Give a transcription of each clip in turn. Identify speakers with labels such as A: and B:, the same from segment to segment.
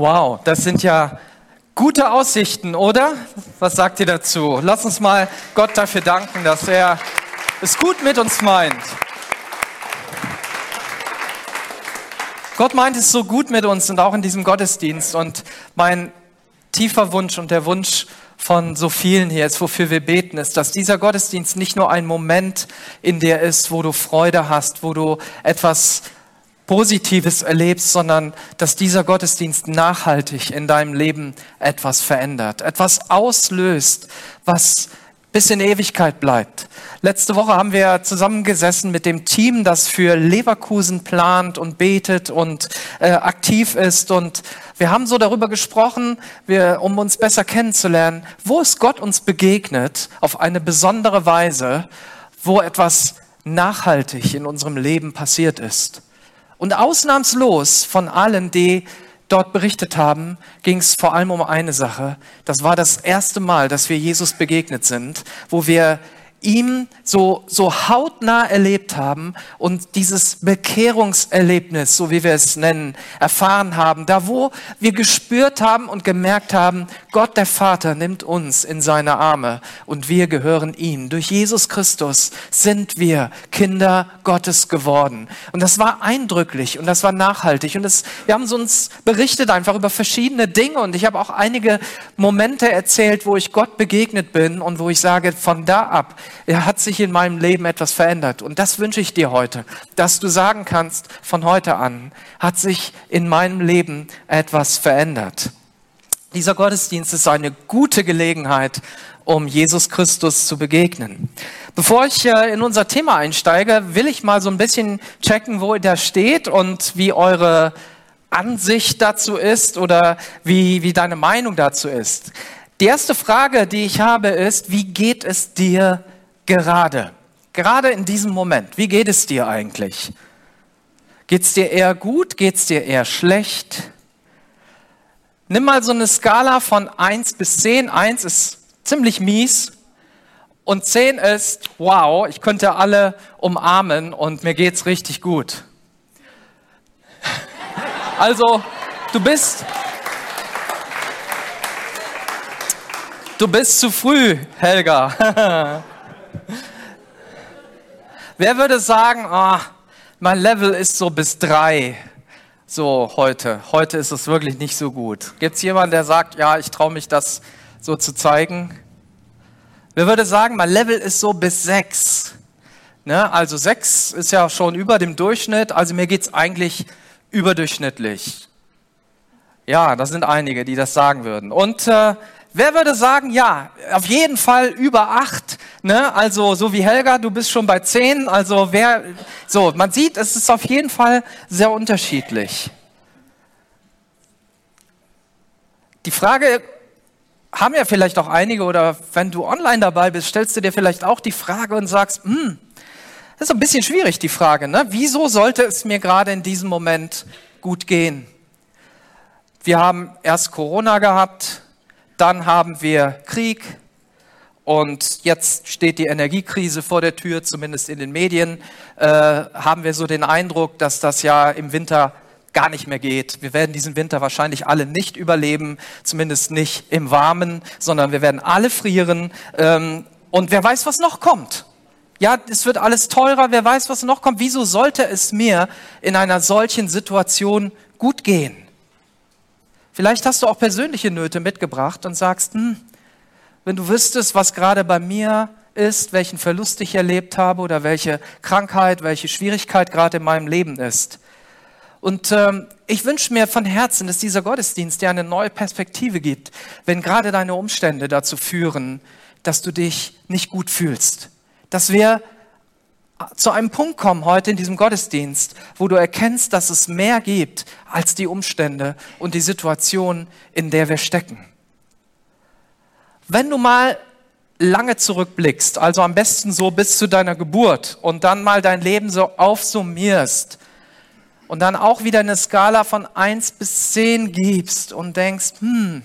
A: Wow, das sind ja gute Aussichten, oder? Was sagt ihr dazu? Lass uns mal Gott dafür danken, dass er es gut mit uns meint. Gott meint es so gut mit uns und auch in diesem Gottesdienst. Und mein tiefer Wunsch und der Wunsch von so vielen hier ist, wofür wir beten, ist, dass dieser Gottesdienst nicht nur ein Moment in dir ist, wo du Freude hast, wo du etwas Positives erlebst, sondern dass dieser Gottesdienst nachhaltig in deinem Leben etwas verändert, etwas auslöst, was bis in Ewigkeit bleibt. Letzte Woche haben wir zusammengesessen mit dem Team, das für Leverkusen plant und betet und äh, aktiv ist. Und wir haben so darüber gesprochen, wir, um uns besser kennenzulernen, wo ist Gott uns begegnet auf eine besondere Weise, wo etwas nachhaltig in unserem Leben passiert ist. Und ausnahmslos von allen, die dort berichtet haben, ging es vor allem um eine Sache. Das war das erste Mal, dass wir Jesus begegnet sind, wo wir ihm so, so hautnah erlebt haben und dieses Bekehrungserlebnis, so wie wir es nennen, erfahren haben, da wo wir gespürt haben und gemerkt haben, Gott der Vater nimmt uns in seine Arme und wir gehören ihm. Durch Jesus Christus sind wir Kinder Gottes geworden. Und das war eindrücklich und das war nachhaltig und das, wir haben uns berichtet einfach über verschiedene Dinge und ich habe auch einige Momente erzählt, wo ich Gott begegnet bin und wo ich sage, von da ab hat sich in meinem Leben etwas verändert. Und das wünsche ich dir heute, dass du sagen kannst, von heute an hat sich in meinem Leben etwas verändert. Dieser Gottesdienst ist eine gute Gelegenheit, um Jesus Christus zu begegnen. Bevor ich äh, in unser Thema einsteige, will ich mal so ein bisschen checken, wo da steht und wie eure Ansicht dazu ist oder wie, wie deine Meinung dazu ist. Die erste Frage, die ich habe, ist, wie geht es dir gerade? Gerade in diesem Moment. Wie geht es dir eigentlich? Geht es dir eher gut? Geht es dir eher schlecht? Nimm mal so eine Skala von 1 bis 10. 1 ist ziemlich mies und 10 ist, wow, ich könnte alle umarmen und mir geht's richtig gut. Also, du bist, du bist zu früh, Helga. Wer würde sagen, oh, mein Level ist so bis drei, so heute. Heute ist es wirklich nicht so gut. Gibt es jemanden, der sagt, ja, ich traue mich das so zu zeigen? Wer würde sagen, mein Level ist so bis sechs? Ne? Also sechs ist ja schon über dem Durchschnitt, also mir geht es eigentlich überdurchschnittlich. Ja, das sind einige, die das sagen würden. Und äh, Wer würde sagen, ja, auf jeden Fall über acht, ne? Also so wie Helga, du bist schon bei zehn. Also wer, so man sieht, es ist auf jeden Fall sehr unterschiedlich. Die Frage haben ja vielleicht auch einige oder wenn du online dabei bist, stellst du dir vielleicht auch die Frage und sagst, hm, das ist ein bisschen schwierig die Frage, ne? Wieso sollte es mir gerade in diesem Moment gut gehen? Wir haben erst Corona gehabt, dann haben wir Krieg und jetzt steht die Energiekrise vor der Tür, zumindest in den Medien äh, haben wir so den Eindruck, dass das ja im Winter gar nicht mehr geht. Wir werden diesen Winter wahrscheinlich alle nicht überleben, zumindest nicht im Warmen, sondern wir werden alle frieren. Ähm, und wer weiß, was noch kommt. Ja, es wird alles teurer, wer weiß, was noch kommt. Wieso sollte es mir in einer solchen Situation gut gehen? Vielleicht hast du auch persönliche Nöte mitgebracht und sagst, hm, wenn du wüsstest, was gerade bei mir ist, welchen Verlust ich erlebt habe oder welche Krankheit, welche Schwierigkeit gerade in meinem Leben ist. Und ähm, ich wünsche mir von Herzen, dass dieser Gottesdienst dir eine neue Perspektive gibt, wenn gerade deine Umstände dazu führen, dass du dich nicht gut fühlst. Dass wir zu einem Punkt kommen heute in diesem Gottesdienst, wo du erkennst, dass es mehr gibt als die Umstände und die Situation, in der wir stecken. Wenn du mal lange zurückblickst, also am besten so bis zu deiner Geburt und dann mal dein Leben so aufsummierst und dann auch wieder eine Skala von eins bis zehn gibst und denkst, hm,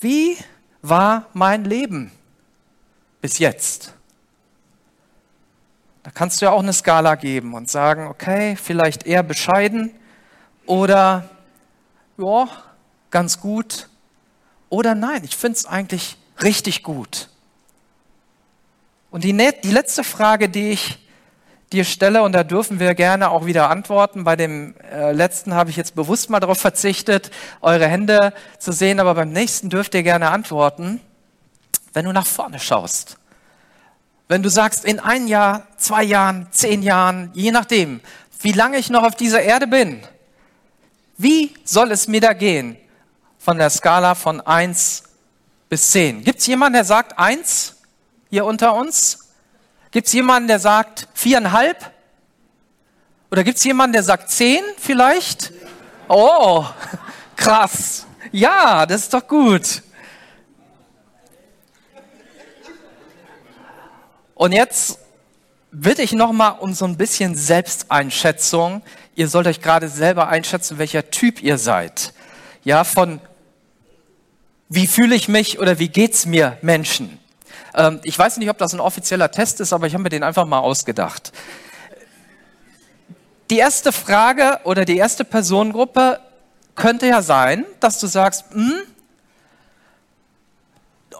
A: wie war mein Leben bis jetzt? Kannst du ja auch eine Skala geben und sagen, okay, vielleicht eher bescheiden oder ja, ganz gut. Oder nein, ich finde es eigentlich richtig gut. Und die, die letzte Frage, die ich dir stelle, und da dürfen wir gerne auch wieder antworten. Bei dem äh, letzten habe ich jetzt bewusst mal darauf verzichtet, eure Hände zu sehen, aber beim nächsten dürft ihr gerne antworten. Wenn du nach vorne schaust, wenn du sagst, in ein Jahr, zwei Jahren, zehn Jahren, je nachdem, wie lange ich noch auf dieser Erde bin, wie soll es mir da gehen von der Skala von eins bis zehn? Gibt es jemanden, der sagt eins hier unter uns? Gibt es jemanden, der sagt viereinhalb? Oder gibt es jemanden, der sagt zehn vielleicht? Oh, krass. Ja, das ist doch gut. Und jetzt bitte ich nochmal um so ein bisschen Selbsteinschätzung. Ihr sollt euch gerade selber einschätzen, welcher Typ ihr seid. Ja, von wie fühle ich mich oder wie geht's mir Menschen? Ähm, ich weiß nicht, ob das ein offizieller Test ist, aber ich habe mir den einfach mal ausgedacht. Die erste Frage oder die erste Personengruppe könnte ja sein, dass du sagst, hm,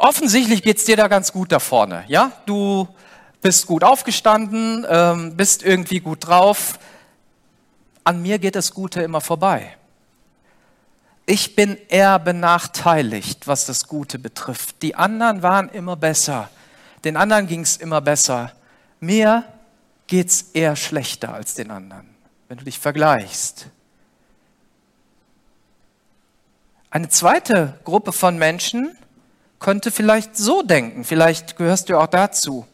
A: offensichtlich geht's dir da ganz gut da vorne. Ja, du bist gut aufgestanden, ähm, bist irgendwie gut drauf. An mir geht das Gute immer vorbei. Ich bin eher benachteiligt, was das Gute betrifft. Die anderen waren immer besser. Den anderen ging es immer besser. Mir geht es eher schlechter als den anderen, wenn du dich vergleichst. Eine zweite Gruppe von Menschen könnte vielleicht so denken, vielleicht gehörst du auch dazu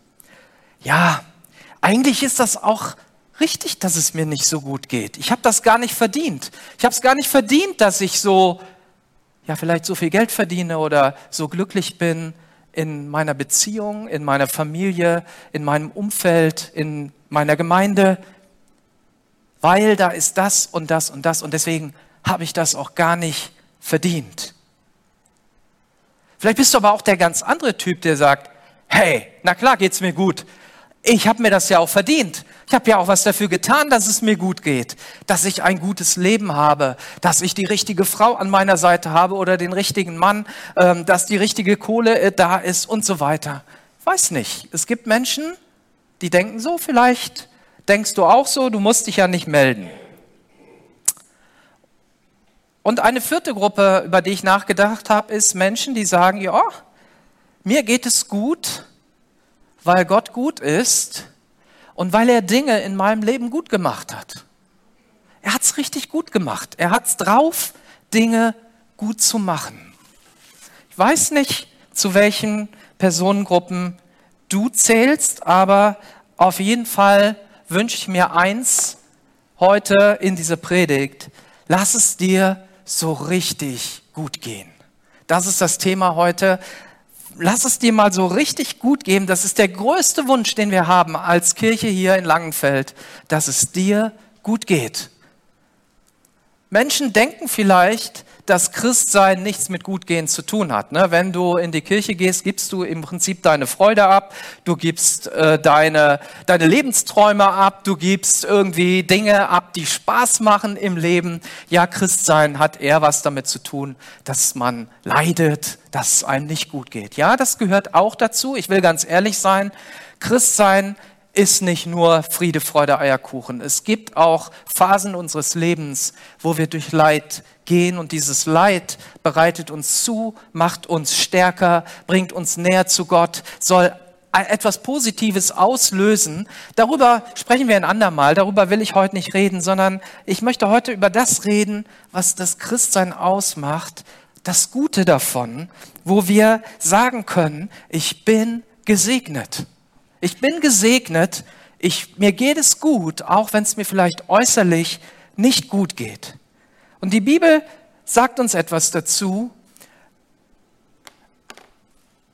A: ja, eigentlich ist das auch richtig, dass es mir nicht so gut geht. Ich habe das gar nicht verdient. Ich habe es gar nicht verdient, dass ich so, ja, vielleicht so viel Geld verdiene oder so glücklich bin in meiner Beziehung, in meiner Familie, in meinem Umfeld, in meiner Gemeinde, weil da ist das und das und das und deswegen habe ich das auch gar nicht verdient. Vielleicht bist du aber auch der ganz andere Typ, der sagt, hey, na klar geht's mir gut ich habe mir das ja auch verdient. Ich habe ja auch was dafür getan, dass es mir gut geht, dass ich ein gutes Leben habe, dass ich die richtige Frau an meiner Seite habe oder den richtigen Mann, ähm, dass die richtige Kohle äh, da ist und so weiter. Weiß nicht. Es gibt Menschen, die denken so, vielleicht denkst du auch so, du musst dich ja nicht melden. Und eine vierte Gruppe, über die ich nachgedacht habe, ist Menschen, die sagen, ja, mir geht es gut, weil Gott gut ist und weil er Dinge in meinem Leben gut gemacht hat. Er hat es richtig gut gemacht. Er hat es drauf, Dinge gut zu machen. Ich weiß nicht, zu welchen Personengruppen du zählst, aber auf jeden Fall wünsche ich mir eins heute in dieser Predigt. Lass es dir so richtig gut gehen. Das ist das Thema heute lass es dir mal so richtig gut geben. Das ist der größte Wunsch, den wir haben als Kirche hier in Langenfeld, dass es dir gut geht. Menschen denken vielleicht, dass Christsein nichts mit Gutgehen zu tun hat. Ne? Wenn du in die Kirche gehst, gibst du im Prinzip deine Freude ab, du gibst äh, deine, deine Lebensträume ab, du gibst irgendwie Dinge ab, die Spaß machen im Leben. Ja, Christsein hat eher was damit zu tun, dass man leidet, dass es einem nicht gut geht. Ja, das gehört auch dazu. Ich will ganz ehrlich sein, Christsein ist nicht nur Friede, Freude, Eierkuchen. Es gibt auch Phasen unseres Lebens, wo wir durch Leid gehen und dieses Leid bereitet uns zu, macht uns stärker, bringt uns näher zu Gott, soll etwas Positives auslösen. Darüber sprechen wir ein andermal, darüber will ich heute nicht reden, sondern ich möchte heute über das reden, was das Christsein ausmacht, das Gute davon, wo wir sagen können, ich bin gesegnet. Ich bin gesegnet, ich, mir geht es gut, auch wenn es mir vielleicht äußerlich nicht gut geht. Und die Bibel sagt uns etwas dazu.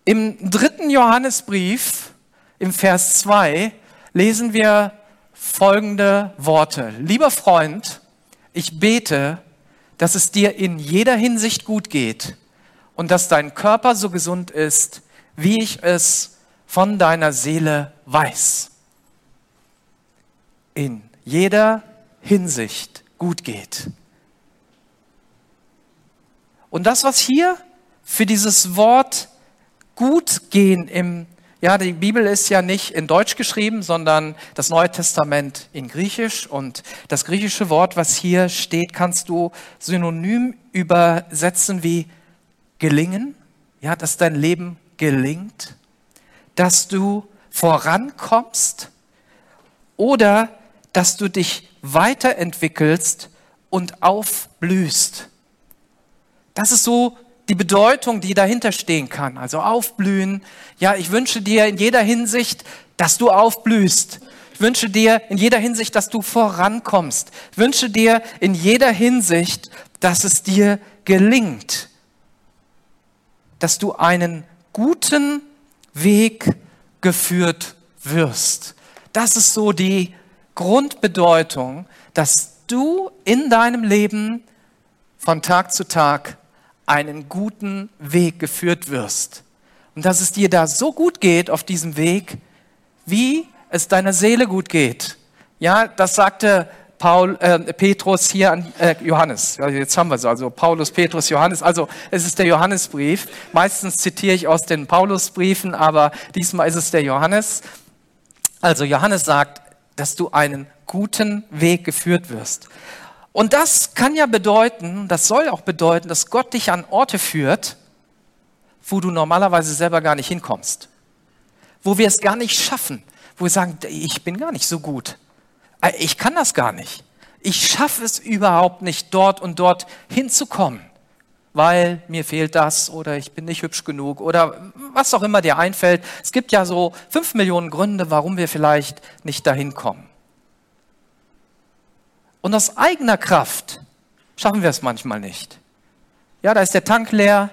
A: Im dritten Johannesbrief, im Vers 2, lesen wir folgende Worte. Lieber Freund, ich bete, dass es dir in jeder Hinsicht gut geht und dass dein Körper so gesund ist, wie ich es von deiner Seele weiß. In jeder Hinsicht gut geht. Und das, was hier für dieses Wort gut gehen im, ja, die Bibel ist ja nicht in Deutsch geschrieben, sondern das Neue Testament in Griechisch. Und das griechische Wort, was hier steht, kannst du synonym übersetzen wie gelingen. Ja, dass dein Leben gelingt, dass du vorankommst oder dass du dich weiterentwickelst und aufblühst. Das ist so die Bedeutung, die dahinter stehen kann. Also aufblühen. Ja, ich wünsche dir in jeder Hinsicht, dass du aufblühst. Ich wünsche dir in jeder Hinsicht, dass du vorankommst. Ich wünsche dir in jeder Hinsicht, dass es dir gelingt. Dass du einen guten Weg geführt wirst. Das ist so die Grundbedeutung, dass du in deinem Leben von Tag zu Tag einen guten Weg geführt wirst. Und dass es dir da so gut geht auf diesem Weg, wie es deiner Seele gut geht. Ja, das sagte Paul, äh, Petrus hier an äh, Johannes. Ja, jetzt haben wir es also. Paulus, Petrus, Johannes. Also es ist der Johannesbrief. Meistens zitiere ich aus den Paulusbriefen, aber diesmal ist es der Johannes. Also Johannes sagt, dass du einen guten Weg geführt wirst. Und das kann ja bedeuten, das soll auch bedeuten, dass Gott dich an Orte führt, wo du normalerweise selber gar nicht hinkommst. Wo wir es gar nicht schaffen. Wo wir sagen, ich bin gar nicht so gut. Äh, ich kann das gar nicht. Ich schaffe es überhaupt nicht, dort und dort hinzukommen, weil mir fehlt das oder ich bin nicht hübsch genug oder was auch immer dir einfällt. Es gibt ja so fünf Millionen Gründe, warum wir vielleicht nicht dahin kommen. Und aus eigener Kraft schaffen wir es manchmal nicht. Ja, da ist der Tank leer,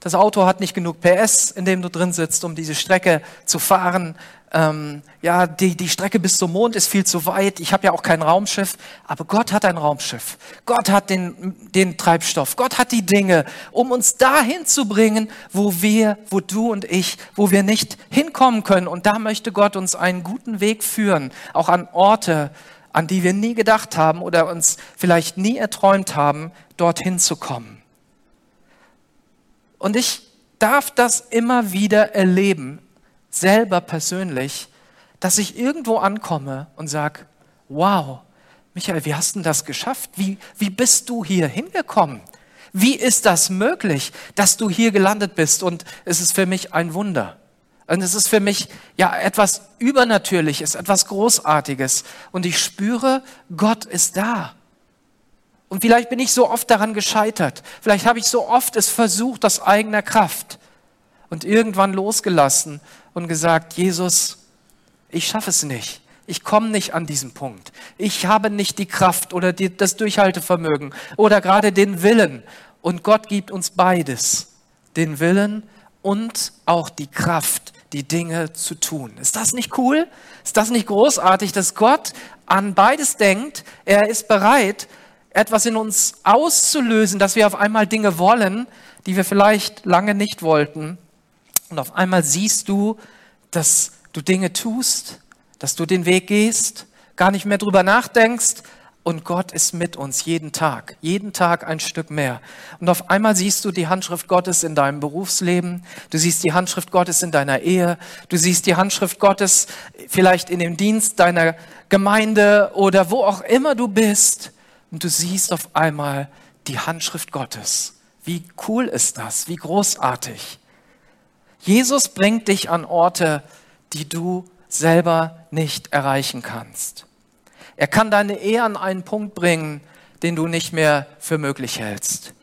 A: das Auto hat nicht genug PS, in dem du drin sitzt, um diese Strecke zu fahren. Ähm, ja, die, die Strecke bis zum Mond ist viel zu weit. Ich habe ja auch kein Raumschiff, aber Gott hat ein Raumschiff. Gott hat den, den Treibstoff. Gott hat die Dinge, um uns dahin zu bringen, wo wir, wo du und ich, wo wir nicht hinkommen können. Und da möchte Gott uns einen guten Weg führen, auch an Orte, an die wir nie gedacht haben oder uns vielleicht nie erträumt haben, dorthin zu kommen. Und ich darf das immer wieder erleben, selber persönlich, dass ich irgendwo ankomme und sage, wow, Michael, wie hast du das geschafft? Wie, wie bist du hier hingekommen? Wie ist das möglich, dass du hier gelandet bist? Und es ist für mich ein Wunder. Und es ist für mich ja etwas Übernatürliches, etwas Großartiges. Und ich spüre, Gott ist da. Und vielleicht bin ich so oft daran gescheitert. Vielleicht habe ich so oft es versucht aus eigener Kraft und irgendwann losgelassen und gesagt, Jesus, ich schaffe es nicht. Ich komme nicht an diesen Punkt. Ich habe nicht die Kraft oder die, das Durchhaltevermögen oder gerade den Willen. Und Gott gibt uns beides. Den Willen und auch die Kraft, die Dinge zu tun. Ist das nicht cool? Ist das nicht großartig, dass Gott an beides denkt? Er ist bereit, etwas in uns auszulösen, dass wir auf einmal Dinge wollen, die wir vielleicht lange nicht wollten. Und auf einmal siehst du, dass du Dinge tust, dass du den Weg gehst, gar nicht mehr drüber nachdenkst, und Gott ist mit uns jeden Tag, jeden Tag ein Stück mehr. Und auf einmal siehst du die Handschrift Gottes in deinem Berufsleben, du siehst die Handschrift Gottes in deiner Ehe, du siehst die Handschrift Gottes vielleicht in dem Dienst deiner Gemeinde oder wo auch immer du bist. Und du siehst auf einmal die Handschrift Gottes. Wie cool ist das? Wie großartig. Jesus bringt dich an Orte, die du selber nicht erreichen kannst. Er kann deine Ehe an einen Punkt bringen, den du nicht mehr für möglich hältst.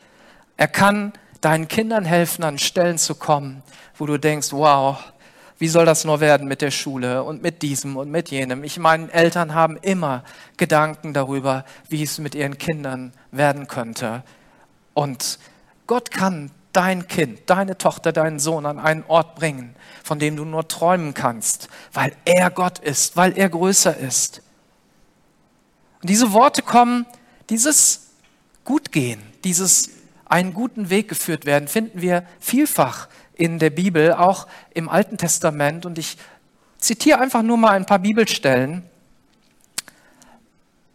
A: Er kann deinen Kindern helfen, an Stellen zu kommen, wo du denkst, wow, wie soll das nur werden mit der Schule und mit diesem und mit jenem? Ich meine, Eltern haben immer Gedanken darüber, wie es mit ihren Kindern werden könnte. Und Gott kann dein Kind, deine Tochter, deinen Sohn an einen Ort bringen, von dem du nur träumen kannst, weil er Gott ist, weil er größer ist. Und diese Worte kommen, dieses Gutgehen, dieses einen guten Weg geführt werden, finden wir vielfach in der Bibel, auch im Alten Testament. Und ich zitiere einfach nur mal ein paar Bibelstellen.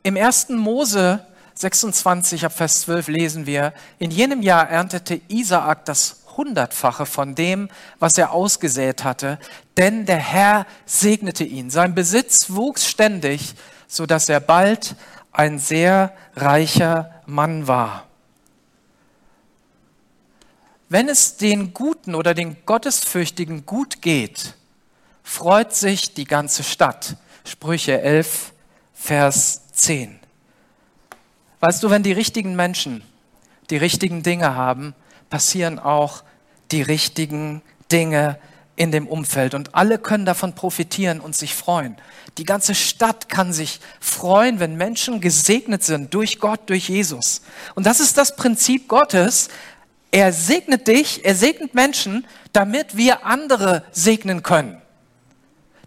A: Im ersten Mose 26 ab Vers 12 lesen wir, in jenem Jahr erntete Isaak das hundertfache von dem, was er ausgesät hatte, denn der Herr segnete ihn. Sein Besitz wuchs ständig, so dass er bald ein sehr reicher Mann war. Wenn es den Guten oder den Gottesfürchtigen gut geht, freut sich die ganze Stadt. Sprüche 11, Vers 10. Weißt du, wenn die richtigen Menschen die richtigen Dinge haben, passieren auch die richtigen Dinge in dem Umfeld. Und alle können davon profitieren und sich freuen. Die ganze Stadt kann sich freuen, wenn Menschen gesegnet sind durch Gott, durch Jesus. Und das ist das Prinzip Gottes. Er segnet dich, er segnet Menschen, damit wir andere segnen können.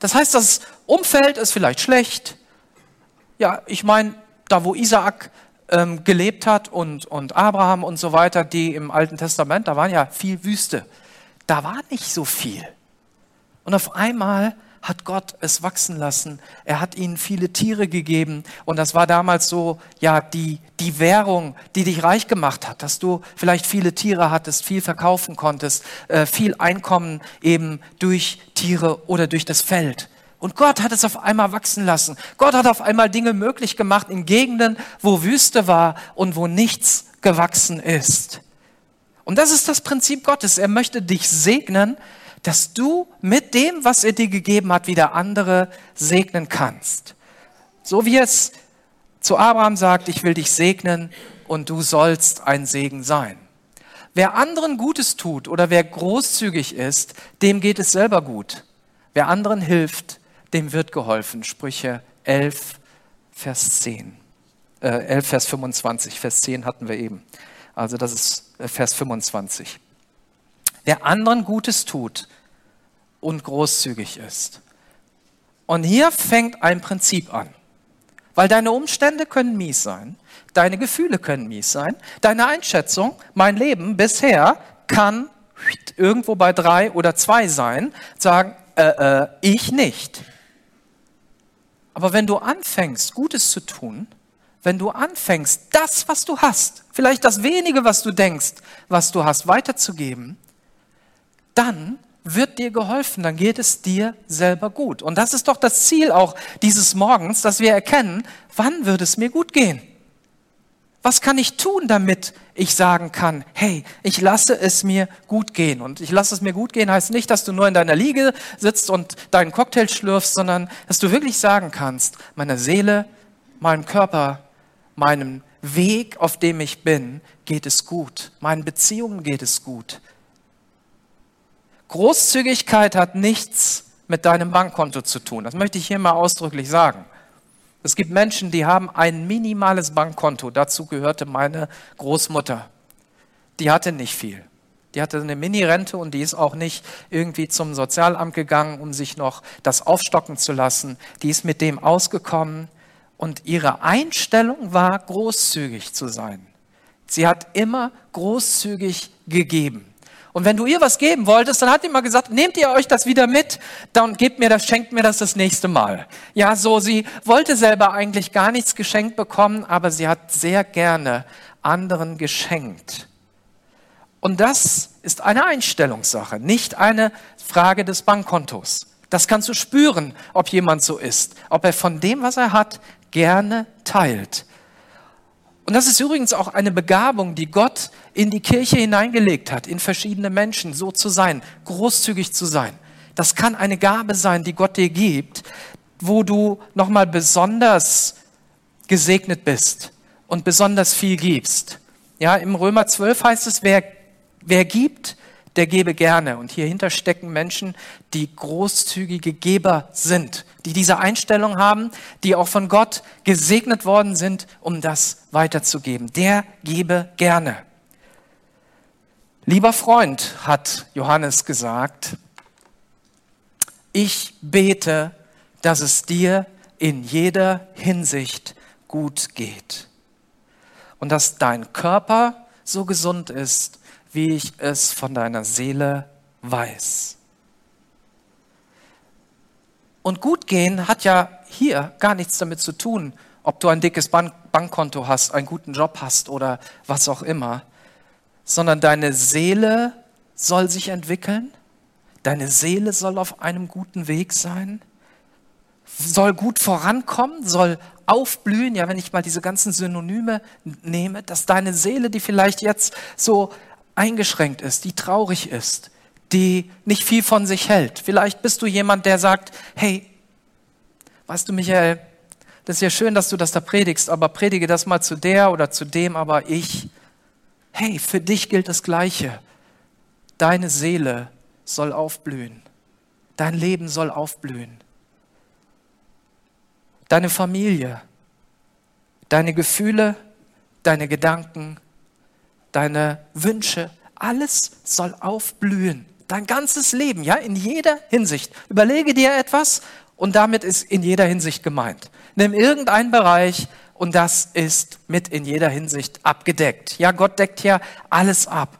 A: Das heißt, das Umfeld ist vielleicht schlecht. Ja, ich meine, da wo Isaak ähm, gelebt hat und, und Abraham und so weiter, die im Alten Testament, da waren ja viel Wüste. Da war nicht so viel. Und auf einmal hat Gott es wachsen lassen. Er hat ihnen viele Tiere gegeben. Und das war damals so, ja, die, die Währung, die dich reich gemacht hat, dass du vielleicht viele Tiere hattest, viel verkaufen konntest, äh, viel Einkommen eben durch Tiere oder durch das Feld. Und Gott hat es auf einmal wachsen lassen. Gott hat auf einmal Dinge möglich gemacht in Gegenden, wo Wüste war und wo nichts gewachsen ist. Und das ist das Prinzip Gottes. Er möchte dich segnen, dass du mit dem, was er dir gegeben hat, wieder andere segnen kannst. So wie es zu Abraham sagt, ich will dich segnen und du sollst ein Segen sein. Wer anderen Gutes tut oder wer großzügig ist, dem geht es selber gut. Wer anderen hilft, dem wird geholfen. Sprüche 11, Vers 10. Äh, 11, Vers 25. Vers 10 hatten wir eben. Also das ist äh, Vers 25. Wer anderen Gutes tut und großzügig ist. Und hier fängt ein Prinzip an. Weil deine Umstände können mies sein, deine Gefühle können mies sein, deine Einschätzung, mein Leben bisher kann irgendwo bei drei oder zwei sein, sagen, äh, äh, ich nicht. Aber wenn du anfängst, Gutes zu tun, wenn du anfängst, das, was du hast, vielleicht das wenige, was du denkst, was du hast, weiterzugeben, dann wird dir geholfen, dann geht es dir selber gut. Und das ist doch das Ziel auch dieses Morgens, dass wir erkennen, wann wird es mir gut gehen? Was kann ich tun, damit ich sagen kann, hey, ich lasse es mir gut gehen. Und ich lasse es mir gut gehen heißt nicht, dass du nur in deiner Liege sitzt und deinen Cocktail schlürfst, sondern dass du wirklich sagen kannst, meiner Seele, meinem Körper, meinem Weg, auf dem ich bin, geht es gut. Meinen Beziehungen geht es gut. Großzügigkeit hat nichts mit deinem Bankkonto zu tun. Das möchte ich hier mal ausdrücklich sagen. Es gibt Menschen, die haben ein minimales Bankkonto. Dazu gehörte meine Großmutter. Die hatte nicht viel. Die hatte eine Mini-Rente und die ist auch nicht irgendwie zum Sozialamt gegangen, um sich noch das aufstocken zu lassen. Die ist mit dem ausgekommen und ihre Einstellung war, großzügig zu sein. Sie hat immer großzügig gegeben. Und wenn du ihr was geben wolltest, dann hat die mal gesagt, nehmt ihr euch das wieder mit, dann gebt mir das, schenkt mir das das nächste Mal. Ja, so, sie wollte selber eigentlich gar nichts geschenkt bekommen, aber sie hat sehr gerne anderen geschenkt. Und das ist eine Einstellungssache, nicht eine Frage des Bankkontos. Das kannst du spüren, ob jemand so ist, ob er von dem, was er hat, gerne teilt. Und das ist übrigens auch eine Begabung, die Gott in die Kirche hineingelegt hat, in verschiedene Menschen, so zu sein, großzügig zu sein. Das kann eine Gabe sein, die Gott dir gibt, wo du nochmal besonders gesegnet bist und besonders viel gibst. Ja, im Römer 12 heißt es, wer, wer gibt, der gebe gerne. Und hierhinter stecken Menschen, die großzügige Geber sind, die diese Einstellung haben, die auch von Gott gesegnet worden sind, um das weiterzugeben. Der gebe gerne. Lieber Freund, hat Johannes gesagt, ich bete, dass es dir in jeder Hinsicht gut geht und dass dein Körper so gesund ist, wie ich es von deiner Seele weiß. Und gut gehen hat ja hier gar nichts damit zu tun, ob du ein dickes Bank Bankkonto hast, einen guten Job hast oder was auch immer, sondern deine Seele soll sich entwickeln, deine Seele soll auf einem guten Weg sein, soll gut vorankommen, soll aufblühen, ja, wenn ich mal diese ganzen Synonyme nehme, dass deine Seele, die vielleicht jetzt so eingeschränkt ist, die traurig ist, die nicht viel von sich hält. Vielleicht bist du jemand, der sagt, hey, weißt du, Michael, das ist ja schön, dass du das da predigst, aber predige das mal zu der oder zu dem, aber ich, hey, für dich gilt das Gleiche. Deine Seele soll aufblühen. Dein Leben soll aufblühen. Deine Familie, deine Gefühle, deine Gedanken, deine Wünsche, alles soll aufblühen. Dein ganzes Leben, ja, in jeder Hinsicht. Überlege dir etwas und damit ist in jeder Hinsicht gemeint. Nimm irgendeinen Bereich und das ist mit in jeder Hinsicht abgedeckt. Ja, Gott deckt ja alles ab.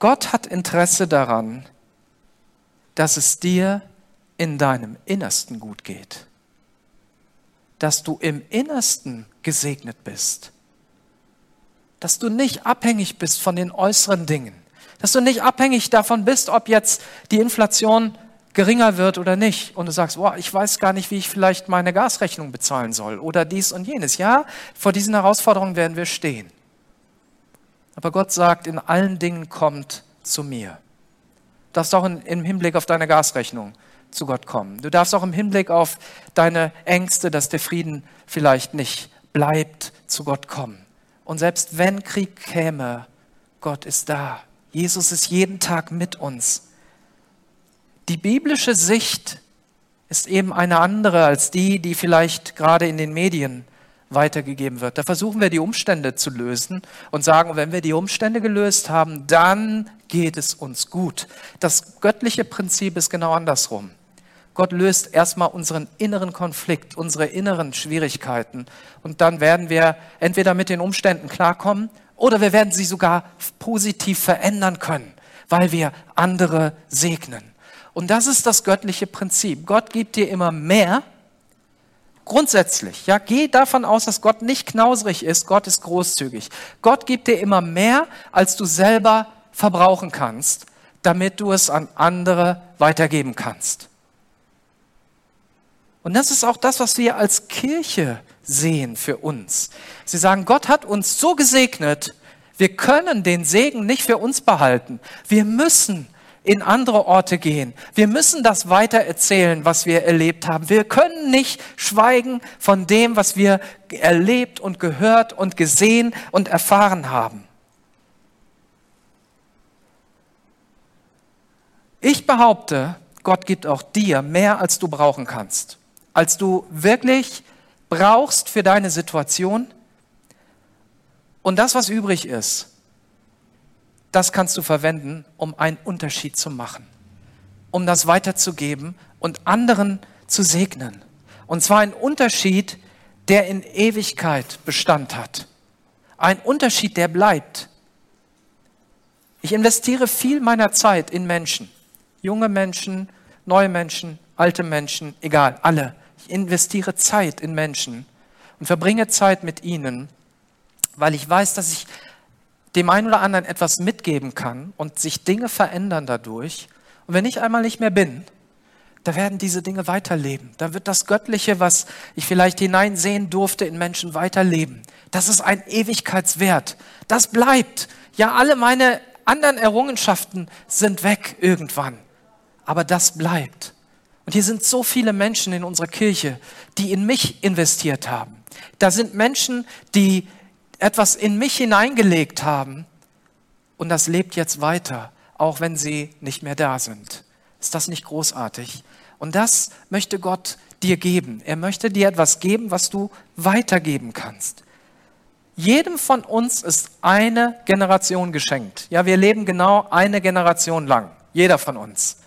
A: Gott hat Interesse daran, dass es dir in deinem Innersten gut geht. Dass du im Innersten gesegnet bist. Dass du nicht abhängig bist von den äußeren Dingen. Dass du nicht abhängig davon bist, ob jetzt die Inflation geringer wird oder nicht. Und du sagst, boah, ich weiß gar nicht, wie ich vielleicht meine Gasrechnung bezahlen soll oder dies und jenes. Ja, vor diesen Herausforderungen werden wir stehen. Aber Gott sagt, in allen Dingen kommt zu mir. Du darfst auch im Hinblick auf deine Gasrechnung zu Gott kommen. Du darfst auch im Hinblick auf deine Ängste, dass der Frieden vielleicht nicht bleibt, zu Gott kommen. Und selbst wenn Krieg käme, Gott ist da. Jesus ist jeden Tag mit uns. Die biblische Sicht ist eben eine andere als die, die vielleicht gerade in den Medien weitergegeben wird. Da versuchen wir die Umstände zu lösen und sagen, wenn wir die Umstände gelöst haben, dann geht es uns gut. Das göttliche Prinzip ist genau andersrum. Gott löst erstmal unseren inneren Konflikt, unsere inneren Schwierigkeiten und dann werden wir entweder mit den Umständen klarkommen oder wir werden sie sogar positiv verändern können, weil wir andere segnen. Und das ist das göttliche Prinzip. Gott gibt dir immer mehr. Grundsätzlich, ja, geh davon aus, dass Gott nicht knausrig ist. Gott ist großzügig. Gott gibt dir immer mehr, als du selber verbrauchen kannst, damit du es an andere weitergeben kannst. Und das ist auch das, was wir als Kirche sehen für uns. Sie sagen, Gott hat uns so gesegnet, wir können den Segen nicht für uns behalten. Wir müssen in andere Orte gehen. Wir müssen das weiter erzählen, was wir erlebt haben. Wir können nicht schweigen von dem, was wir erlebt und gehört und gesehen und erfahren haben. Ich behaupte, Gott gibt auch dir mehr, als du brauchen kannst. Als du wirklich brauchst für deine Situation. Und das, was übrig ist, das kannst du verwenden, um einen Unterschied zu machen, um das weiterzugeben und anderen zu segnen. Und zwar ein Unterschied, der in Ewigkeit Bestand hat. Ein Unterschied, der bleibt. Ich investiere viel meiner Zeit in Menschen. Junge Menschen, neue Menschen, alte Menschen, egal, alle. Ich investiere Zeit in Menschen und verbringe Zeit mit ihnen, weil ich weiß, dass ich dem einen oder anderen etwas mitgeben kann und sich Dinge verändern dadurch. Und wenn ich einmal nicht mehr bin, da werden diese Dinge weiterleben. Da wird das Göttliche, was ich vielleicht hineinsehen durfte, in Menschen weiterleben. Das ist ein Ewigkeitswert. Das bleibt. Ja, alle meine anderen Errungenschaften sind weg irgendwann. Aber das bleibt. Und hier sind so viele Menschen in unserer Kirche, die in mich investiert haben. Da sind Menschen, die etwas in mich hineingelegt haben und das lebt jetzt weiter, auch wenn sie nicht mehr da sind. Ist das nicht großartig? Und das möchte Gott dir geben. Er möchte dir etwas geben, was du weitergeben kannst. Jedem von uns ist eine Generation geschenkt. Ja, wir leben genau eine Generation lang. Jeder von uns.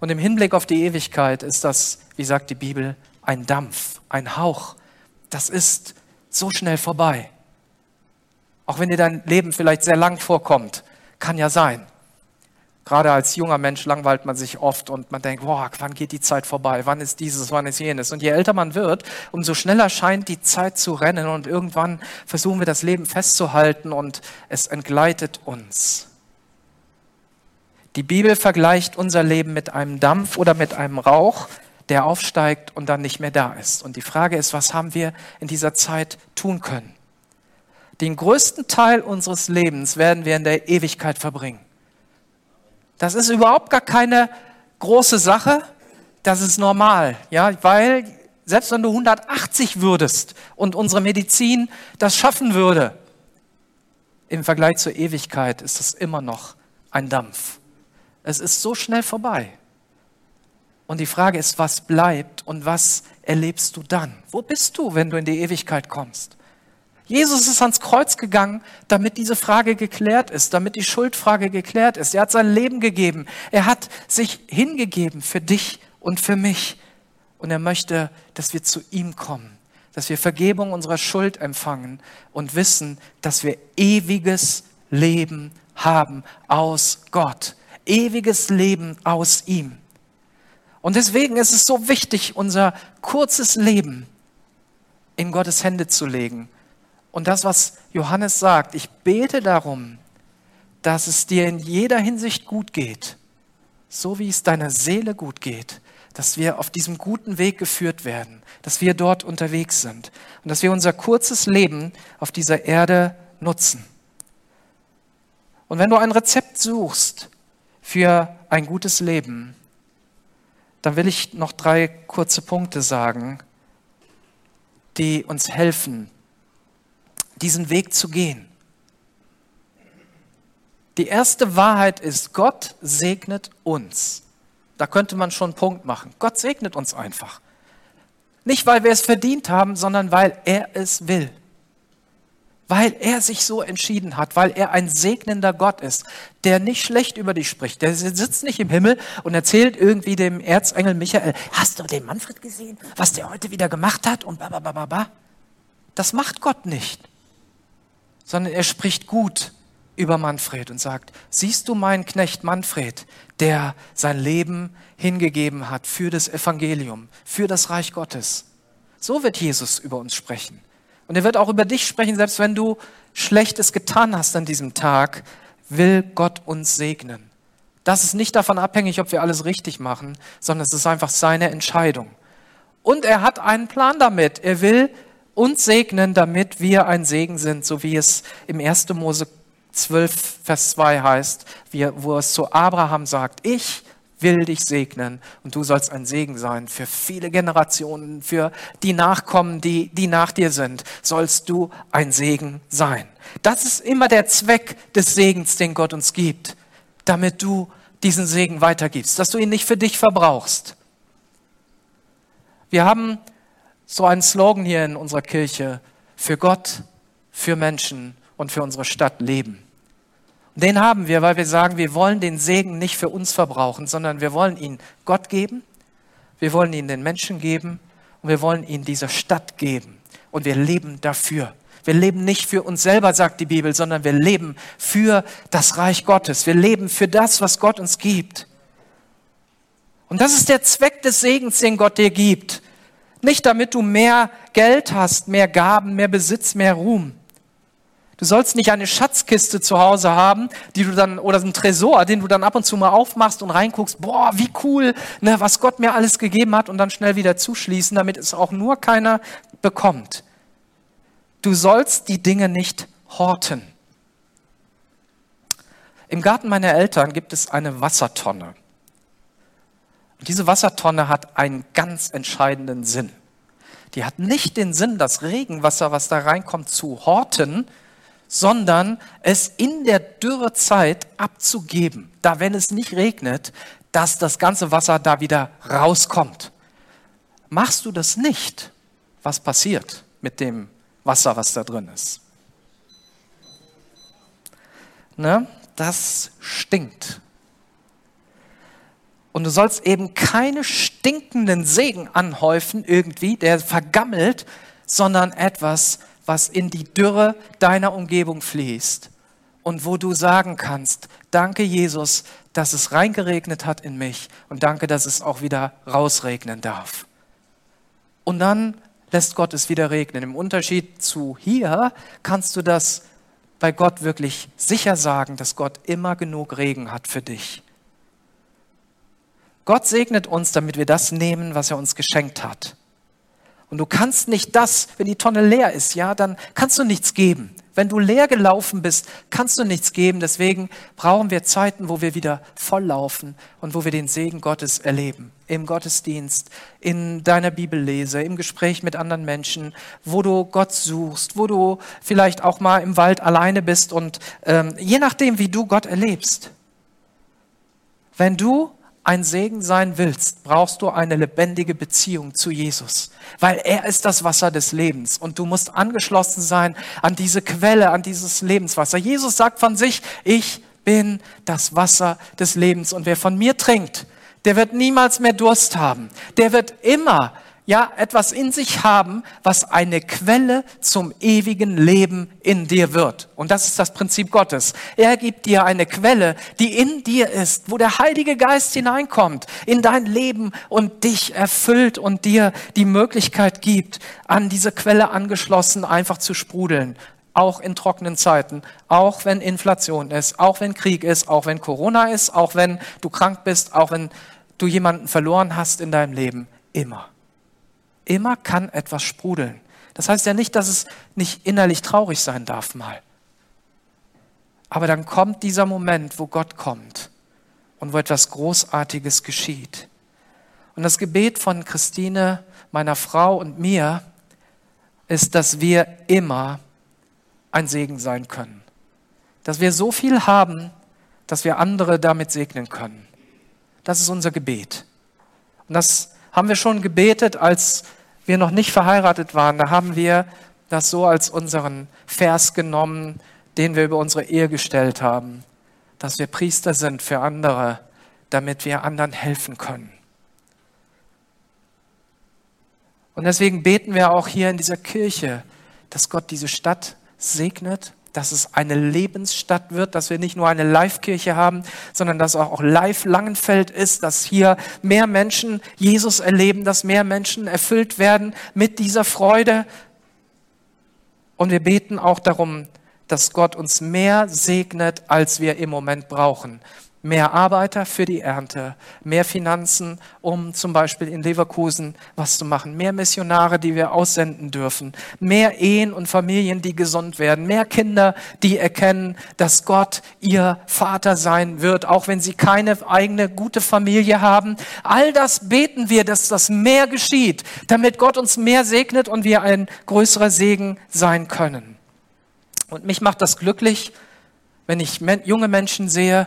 A: Und im Hinblick auf die Ewigkeit ist das, wie sagt die Bibel, ein Dampf, ein Hauch. Das ist so schnell vorbei. Auch wenn dir dein Leben vielleicht sehr lang vorkommt. Kann ja sein. Gerade als junger Mensch langweilt man sich oft und man denkt, boah, wann geht die Zeit vorbei? Wann ist dieses, wann ist jenes? Und je älter man wird, umso schneller scheint die Zeit zu rennen und irgendwann versuchen wir das Leben festzuhalten und es entgleitet uns. Die Bibel vergleicht unser Leben mit einem Dampf oder mit einem Rauch, der aufsteigt und dann nicht mehr da ist. Und die Frage ist, was haben wir in dieser Zeit tun können? Den größten Teil unseres Lebens werden wir in der Ewigkeit verbringen. Das ist überhaupt gar keine große Sache. Das ist normal, ja, weil selbst wenn du 180 würdest und unsere Medizin das schaffen würde, im Vergleich zur Ewigkeit ist es immer noch ein Dampf. Es ist so schnell vorbei. Und die Frage ist, was bleibt und was erlebst du dann? Wo bist du, wenn du in die Ewigkeit kommst? Jesus ist ans Kreuz gegangen, damit diese Frage geklärt ist, damit die Schuldfrage geklärt ist. Er hat sein Leben gegeben. Er hat sich hingegeben für dich und für mich. Und er möchte, dass wir zu ihm kommen, dass wir Vergebung unserer Schuld empfangen und wissen, dass wir ewiges Leben haben aus Gott. Ewiges Leben aus ihm. Und deswegen ist es so wichtig, unser kurzes Leben in Gottes Hände zu legen und das, was Johannes sagt, ich bete darum, dass es dir in jeder Hinsicht gut geht, so wie es deiner Seele gut geht, dass wir auf diesem guten Weg geführt werden, dass wir dort unterwegs sind und dass wir unser kurzes Leben auf dieser Erde nutzen. Und wenn du ein Rezept suchst für ein gutes Leben, dann will ich noch drei kurze Punkte sagen, die uns helfen, diesen Weg zu gehen. Die erste Wahrheit ist, Gott segnet uns. Da könnte man schon einen Punkt machen. Gott segnet uns einfach. Nicht, weil wir es verdient haben, sondern weil er es will. Weil er sich so entschieden hat, weil er ein segnender Gott ist, der nicht schlecht über dich spricht. Der sitzt nicht im Himmel und erzählt irgendwie dem Erzengel Michael, hast du den Manfred gesehen, was der heute wieder gemacht hat und ba, Das macht Gott nicht sondern er spricht gut über Manfred und sagt, siehst du meinen Knecht Manfred, der sein Leben hingegeben hat für das Evangelium, für das Reich Gottes. So wird Jesus über uns sprechen. Und er wird auch über dich sprechen, selbst wenn du Schlechtes getan hast an diesem Tag, will Gott uns segnen. Das ist nicht davon abhängig, ob wir alles richtig machen, sondern es ist einfach seine Entscheidung. Und er hat einen Plan damit. Er will uns segnen, damit wir ein Segen sind, so wie es im 1. Mose 12, Vers 2 heißt, wo es zu Abraham sagt, ich will dich segnen und du sollst ein Segen sein für viele Generationen, für die Nachkommen, die, die nach dir sind, sollst du ein Segen sein. Das ist immer der Zweck des Segens, den Gott uns gibt, damit du diesen Segen weitergibst, dass du ihn nicht für dich verbrauchst. Wir haben so einen Slogan hier in unserer Kirche, für Gott, für Menschen und für unsere Stadt leben. Den haben wir, weil wir sagen, wir wollen den Segen nicht für uns verbrauchen, sondern wir wollen ihn Gott geben, wir wollen ihn den Menschen geben und wir wollen ihn dieser Stadt geben. Und wir leben dafür. Wir leben nicht für uns selber, sagt die Bibel, sondern wir leben für das Reich Gottes. Wir leben für das, was Gott uns gibt. Und das ist der Zweck des Segens, den Gott dir gibt. Nicht damit du mehr Geld hast, mehr Gaben, mehr Besitz, mehr Ruhm. Du sollst nicht eine Schatzkiste zu Hause haben, die du dann, oder einen Tresor, den du dann ab und zu mal aufmachst und reinguckst, boah, wie cool, ne, was Gott mir alles gegeben hat und dann schnell wieder zuschließen, damit es auch nur keiner bekommt. Du sollst die Dinge nicht horten. Im Garten meiner Eltern gibt es eine Wassertonne. Und diese Wassertonne hat einen ganz entscheidenden Sinn. Die hat nicht den Sinn, das Regenwasser, was da reinkommt, zu horten, sondern es in der Dürrezeit abzugeben. Da, wenn es nicht regnet, dass das ganze Wasser da wieder rauskommt. Machst du das nicht, was passiert mit dem Wasser, was da drin ist? Ne? Das stinkt. Und du sollst eben keine stinkenden Segen anhäufen irgendwie, der vergammelt, sondern etwas, was in die Dürre deiner Umgebung fließt. Und wo du sagen kannst, danke Jesus, dass es reingeregnet hat in mich und danke, dass es auch wieder rausregnen darf. Und dann lässt Gott es wieder regnen. Im Unterschied zu hier kannst du das bei Gott wirklich sicher sagen, dass Gott immer genug Regen hat für dich. Gott segnet uns, damit wir das nehmen, was er uns geschenkt hat. Und du kannst nicht das, wenn die Tonne leer ist, ja, dann kannst du nichts geben. Wenn du leer gelaufen bist, kannst du nichts geben. Deswegen brauchen wir Zeiten, wo wir wieder volllaufen und wo wir den Segen Gottes erleben. Im Gottesdienst, in deiner Bibellese, im Gespräch mit anderen Menschen, wo du Gott suchst, wo du vielleicht auch mal im Wald alleine bist und ähm, je nachdem, wie du Gott erlebst. Wenn du ein Segen sein willst, brauchst du eine lebendige Beziehung zu Jesus, weil er ist das Wasser des Lebens und du musst angeschlossen sein an diese Quelle, an dieses Lebenswasser. Jesus sagt von sich, ich bin das Wasser des Lebens und wer von mir trinkt, der wird niemals mehr Durst haben. Der wird immer ja etwas in sich haben, was eine Quelle zum ewigen Leben in dir wird. Und das ist das Prinzip Gottes. Er gibt dir eine Quelle, die in dir ist, wo der Heilige Geist hineinkommt in dein Leben und dich erfüllt und dir die Möglichkeit gibt, an diese Quelle angeschlossen einfach zu sprudeln. Auch in trockenen Zeiten, auch wenn Inflation ist, auch wenn Krieg ist, auch wenn Corona ist, auch wenn du krank bist, auch wenn du jemanden verloren hast in deinem Leben. Immer. Immer kann etwas sprudeln. Das heißt ja nicht, dass es nicht innerlich traurig sein darf mal. Aber dann kommt dieser Moment, wo Gott kommt und wo etwas Großartiges geschieht. Und das Gebet von Christine, meiner Frau und mir ist, dass wir immer ein Segen sein können. Dass wir so viel haben, dass wir andere damit segnen können. Das ist unser Gebet. Und das haben wir schon gebetet, als wir noch nicht verheiratet waren, da haben wir das so als unseren Vers genommen, den wir über unsere Ehe gestellt haben, dass wir Priester sind für andere, damit wir anderen helfen können. Und deswegen beten wir auch hier in dieser Kirche, dass Gott diese Stadt segnet dass es eine Lebensstadt wird, dass wir nicht nur eine Live-Kirche haben, sondern dass auch Live Langenfeld ist, dass hier mehr Menschen Jesus erleben, dass mehr Menschen erfüllt werden mit dieser Freude. Und wir beten auch darum, dass Gott uns mehr segnet, als wir im Moment brauchen mehr Arbeiter für die Ernte, mehr Finanzen, um zum Beispiel in Leverkusen was zu machen, mehr Missionare, die wir aussenden dürfen, mehr Ehen und Familien, die gesund werden, mehr Kinder, die erkennen, dass Gott ihr Vater sein wird, auch wenn sie keine eigene gute Familie haben. All das beten wir, dass das mehr geschieht, damit Gott uns mehr segnet und wir ein größerer Segen sein können. Und mich macht das glücklich, wenn ich junge Menschen sehe,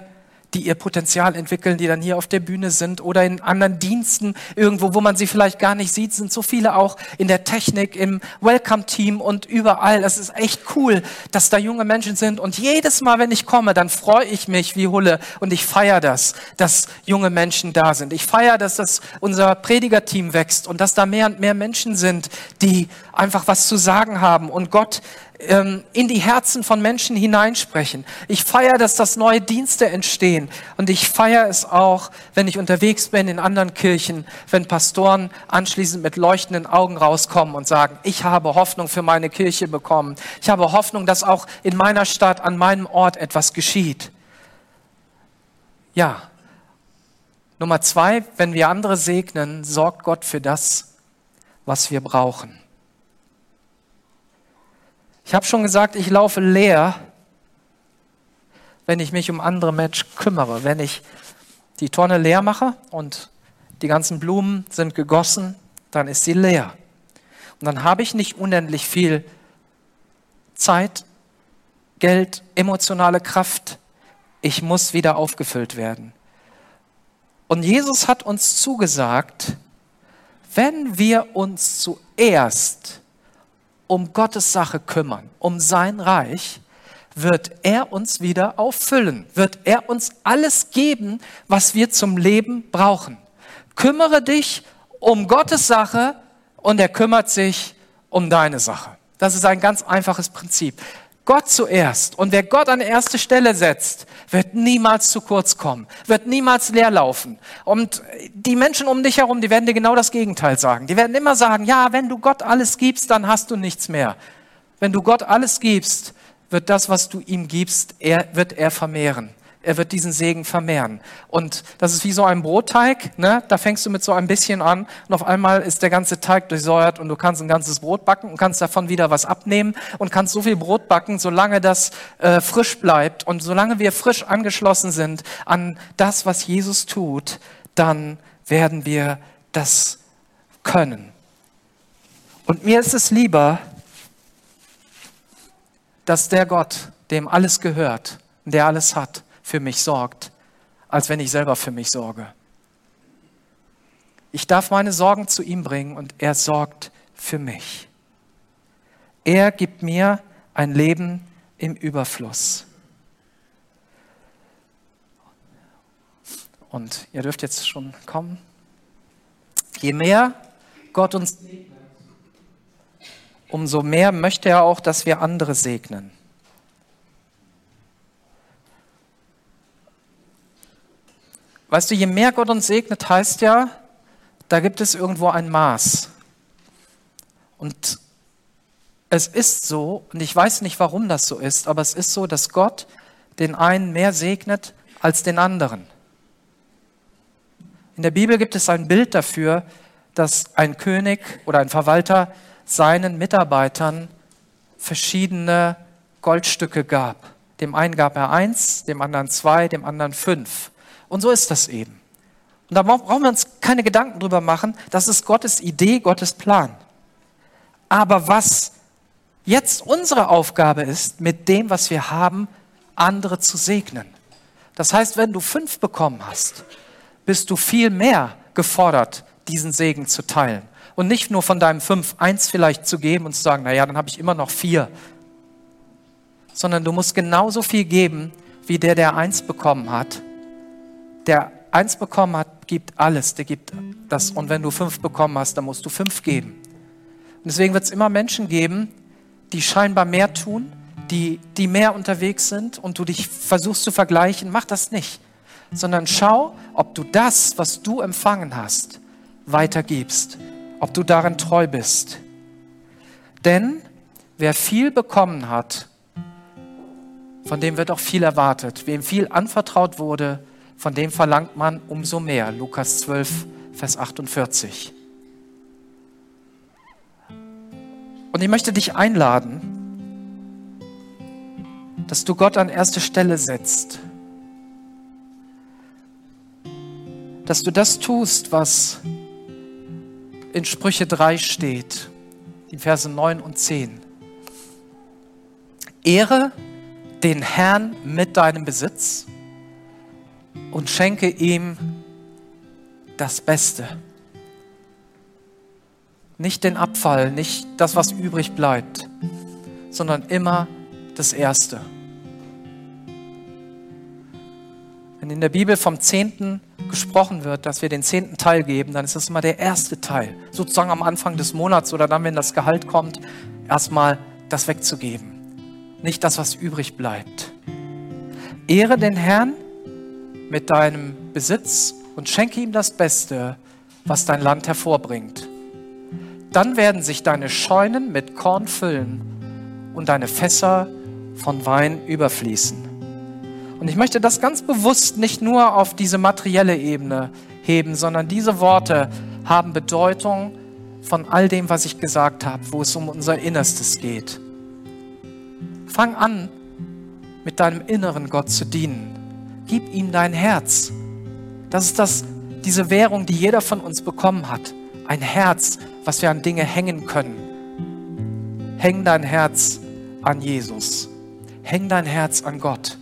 A: die ihr Potenzial entwickeln, die dann hier auf der Bühne sind oder in anderen Diensten irgendwo, wo man sie vielleicht gar nicht sieht, sind so viele auch in der Technik, im Welcome-Team und überall. Das ist echt cool, dass da junge Menschen sind. Und jedes Mal, wenn ich komme, dann freue ich mich wie Hulle und ich feiere das, dass junge Menschen da sind. Ich feiere, dass das unser Predigerteam wächst und dass da mehr und mehr Menschen sind, die einfach was zu sagen haben und Gott ähm, in die Herzen von Menschen hineinsprechen. Ich feiere, dass das neue Dienste entstehen. Und ich feiere es auch, wenn ich unterwegs bin in anderen Kirchen, wenn Pastoren anschließend mit leuchtenden Augen rauskommen und sagen, ich habe Hoffnung für meine Kirche bekommen. Ich habe Hoffnung, dass auch in meiner Stadt, an meinem Ort etwas geschieht. Ja. Nummer zwei, wenn wir andere segnen, sorgt Gott für das, was wir brauchen. Ich habe schon gesagt, ich laufe leer, wenn ich mich um andere Menschen kümmere. Wenn ich die Tonne leer mache und die ganzen Blumen sind gegossen, dann ist sie leer. Und dann habe ich nicht unendlich viel Zeit, Geld, emotionale Kraft. Ich muss wieder aufgefüllt werden. Und Jesus hat uns zugesagt, wenn wir uns zuerst um Gottes Sache kümmern, um sein Reich, wird er uns wieder auffüllen, wird er uns alles geben, was wir zum Leben brauchen. Kümmere dich um Gottes Sache und er kümmert sich um deine Sache. Das ist ein ganz einfaches Prinzip. Gott zuerst. Und wer Gott an erste Stelle setzt, wird niemals zu kurz kommen, wird niemals leer laufen. Und die Menschen um dich herum, die werden dir genau das Gegenteil sagen. Die werden immer sagen, ja, wenn du Gott alles gibst, dann hast du nichts mehr. Wenn du Gott alles gibst, wird das, was du ihm gibst, er, wird er vermehren er wird diesen Segen vermehren. Und das ist wie so ein Brotteig, ne? da fängst du mit so ein bisschen an und auf einmal ist der ganze Teig durchsäuert und du kannst ein ganzes Brot backen und kannst davon wieder was abnehmen und kannst so viel Brot backen, solange das äh, frisch bleibt und solange wir frisch angeschlossen sind an das, was Jesus tut, dann werden wir das können. Und mir ist es lieber, dass der Gott, dem alles gehört, der alles hat, für mich sorgt, als wenn ich selber für mich sorge. Ich darf meine Sorgen zu ihm bringen und er sorgt für mich. Er gibt mir ein Leben im Überfluss. Und ihr dürft jetzt schon kommen. Je mehr Gott uns segnet, umso mehr möchte er auch, dass wir andere segnen. Weißt du, je mehr Gott uns segnet, heißt ja, da gibt es irgendwo ein Maß. Und es ist so, und ich weiß nicht, warum das so ist, aber es ist so, dass Gott den einen mehr segnet als den anderen. In der Bibel gibt es ein Bild dafür, dass ein König oder ein Verwalter seinen Mitarbeitern verschiedene Goldstücke gab. Dem einen gab er eins, dem anderen zwei, dem anderen fünf. Und so ist das eben. Und da brauchen wir uns keine Gedanken drüber machen. Das ist Gottes Idee, Gottes Plan. Aber was jetzt unsere Aufgabe ist, mit dem, was wir haben, andere zu segnen. Das heißt, wenn du fünf bekommen hast, bist du viel mehr gefordert, diesen Segen zu teilen. Und nicht nur von deinem fünf eins vielleicht zu geben und zu sagen, naja, dann habe ich immer noch vier. Sondern du musst genauso viel geben, wie der, der eins bekommen hat, der eins bekommen hat, gibt alles, der gibt das. Und wenn du fünf bekommen hast, dann musst du fünf geben. Und deswegen wird es immer Menschen geben, die scheinbar mehr tun, die, die mehr unterwegs sind und du dich versuchst zu vergleichen. Mach das nicht, sondern schau, ob du das, was du empfangen hast, weitergibst, ob du darin treu bist. Denn wer viel bekommen hat, von dem wird auch viel erwartet. Wem viel anvertraut wurde, von dem verlangt man umso mehr. Lukas 12, Vers 48. Und ich möchte dich einladen, dass du Gott an erste Stelle setzt. Dass du das tust, was in Sprüche 3 steht, die Verse 9 und 10. Ehre den Herrn mit deinem Besitz und schenke ihm das Beste. Nicht den Abfall, nicht das, was übrig bleibt, sondern immer das Erste. Wenn in der Bibel vom Zehnten gesprochen wird, dass wir den zehnten Teil geben, dann ist das immer der erste Teil. Sozusagen am Anfang des Monats oder dann, wenn das Gehalt kommt, erstmal das wegzugeben. Nicht das, was übrig bleibt. Ehre den Herrn mit deinem Besitz und schenke ihm das Beste, was dein Land hervorbringt. Dann werden sich deine Scheunen mit Korn füllen und deine Fässer von Wein überfließen. Und ich möchte das ganz bewusst nicht nur auf diese materielle Ebene heben, sondern diese Worte haben Bedeutung von all dem, was ich gesagt habe, wo es um unser Innerstes geht. Fang an, mit deinem inneren Gott zu dienen. Gib ihm dein Herz. Das ist das, diese Währung, die jeder von uns bekommen hat. Ein Herz, was wir an Dinge hängen können. Häng dein Herz an Jesus. Häng dein Herz an Gott.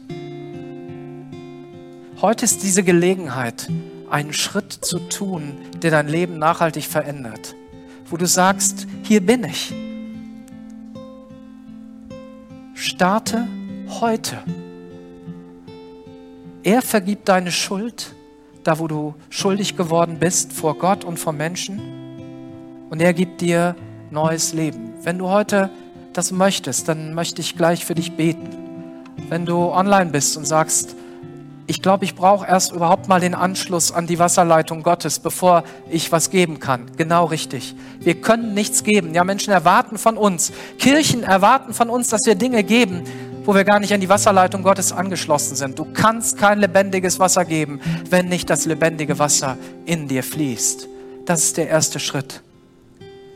A: Heute ist diese Gelegenheit, einen Schritt zu tun, der dein Leben nachhaltig verändert. Wo du sagst, hier bin ich. Starte heute. Er vergibt deine Schuld, da wo du schuldig geworden bist vor Gott und vor Menschen. Und er gibt dir neues Leben. Wenn du heute das möchtest, dann möchte ich gleich für dich beten. Wenn du online bist und sagst, ich glaube, ich brauche erst überhaupt mal den Anschluss an die Wasserleitung Gottes, bevor ich was geben kann. Genau richtig. Wir können nichts geben. Ja, Menschen erwarten von uns, Kirchen erwarten von uns, dass wir Dinge geben, wo wir gar nicht an die Wasserleitung Gottes angeschlossen sind. Du kannst kein lebendiges Wasser geben, wenn nicht das lebendige Wasser in dir fließt. Das ist der erste Schritt.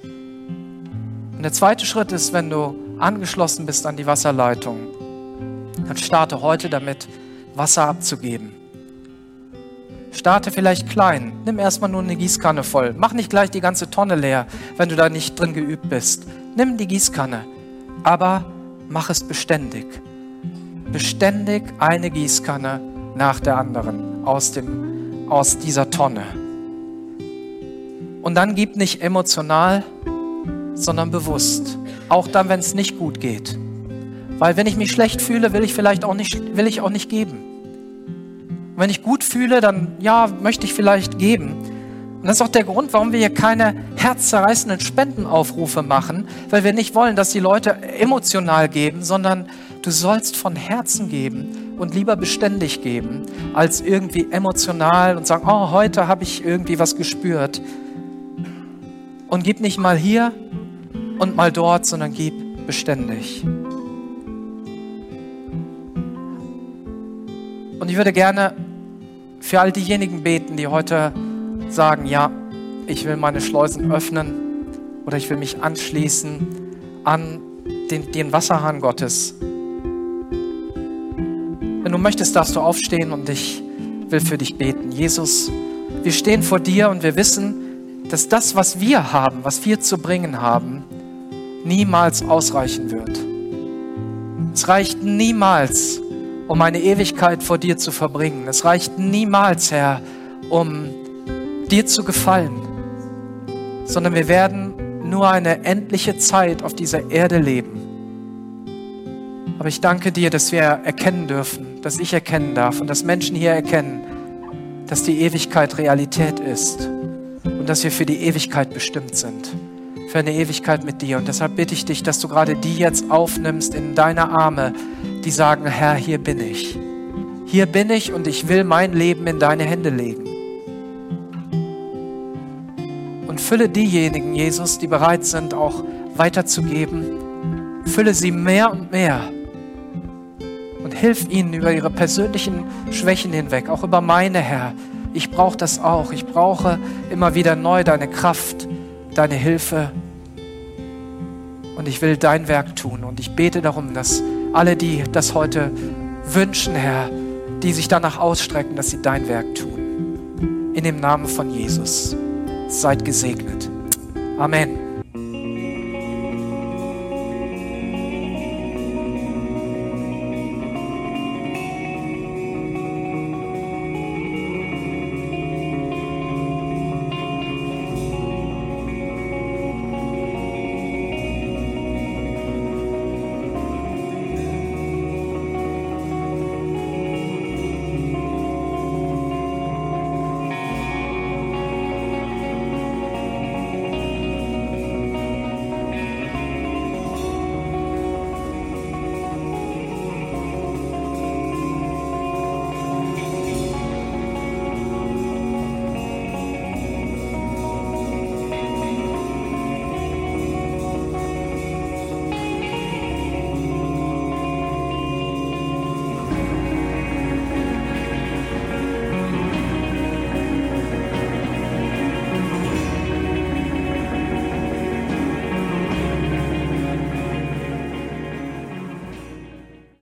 A: Und der zweite Schritt ist, wenn du angeschlossen bist an die Wasserleitung, dann starte heute damit, Wasser abzugeben. Starte vielleicht klein. Nimm erstmal nur eine Gießkanne voll. Mach nicht gleich die ganze Tonne leer, wenn du da nicht drin geübt bist. Nimm die Gießkanne, aber mach es beständig. Beständig eine Gießkanne nach der anderen aus, dem, aus dieser Tonne. Und dann gib nicht emotional, sondern bewusst. Auch dann, wenn es nicht gut geht. Weil wenn ich mich schlecht fühle, will ich vielleicht auch nicht, will ich auch nicht geben. wenn ich gut fühle, dann ja, möchte ich vielleicht geben. Und das ist auch der Grund, warum wir hier keine herzzerreißenden Spendenaufrufe machen, weil wir nicht wollen, dass die Leute emotional geben, sondern du sollst von Herzen geben und lieber beständig geben, als irgendwie emotional und sagen, oh, heute habe ich irgendwie was gespürt. Und gib nicht mal hier und mal dort, sondern gib beständig. Und ich würde gerne für all diejenigen beten, die heute sagen, ja, ich will meine Schleusen öffnen oder ich will mich anschließen an den, den Wasserhahn Gottes. Wenn du möchtest, darfst du aufstehen und ich will für dich beten. Jesus, wir stehen vor dir und wir wissen, dass das, was wir haben, was wir zu bringen haben, niemals ausreichen wird. Es reicht niemals, um eine Ewigkeit vor dir zu verbringen. Es reicht niemals, Herr, um dir zu gefallen, sondern wir werden nur eine endliche Zeit auf dieser Erde leben. Aber ich danke dir, dass wir erkennen dürfen, dass ich erkennen darf und dass Menschen hier erkennen, dass die Ewigkeit Realität ist und dass wir für die Ewigkeit bestimmt sind für eine Ewigkeit mit dir. Und deshalb bitte ich dich, dass du gerade die jetzt aufnimmst in deine Arme, die sagen, Herr, hier bin ich. Hier bin ich und ich will mein Leben in deine Hände legen. Fülle diejenigen, Jesus, die bereit sind, auch weiterzugeben. Fülle sie mehr und mehr. Und hilf ihnen über ihre persönlichen Schwächen hinweg, auch über meine, Herr. Ich brauche das auch. Ich brauche immer wieder neu deine Kraft, deine Hilfe. Und ich will dein Werk tun. Und ich bete darum, dass alle, die das heute wünschen, Herr, die sich danach ausstrecken, dass sie dein Werk tun. In dem Namen von Jesus. Seid gesegnet. Amen.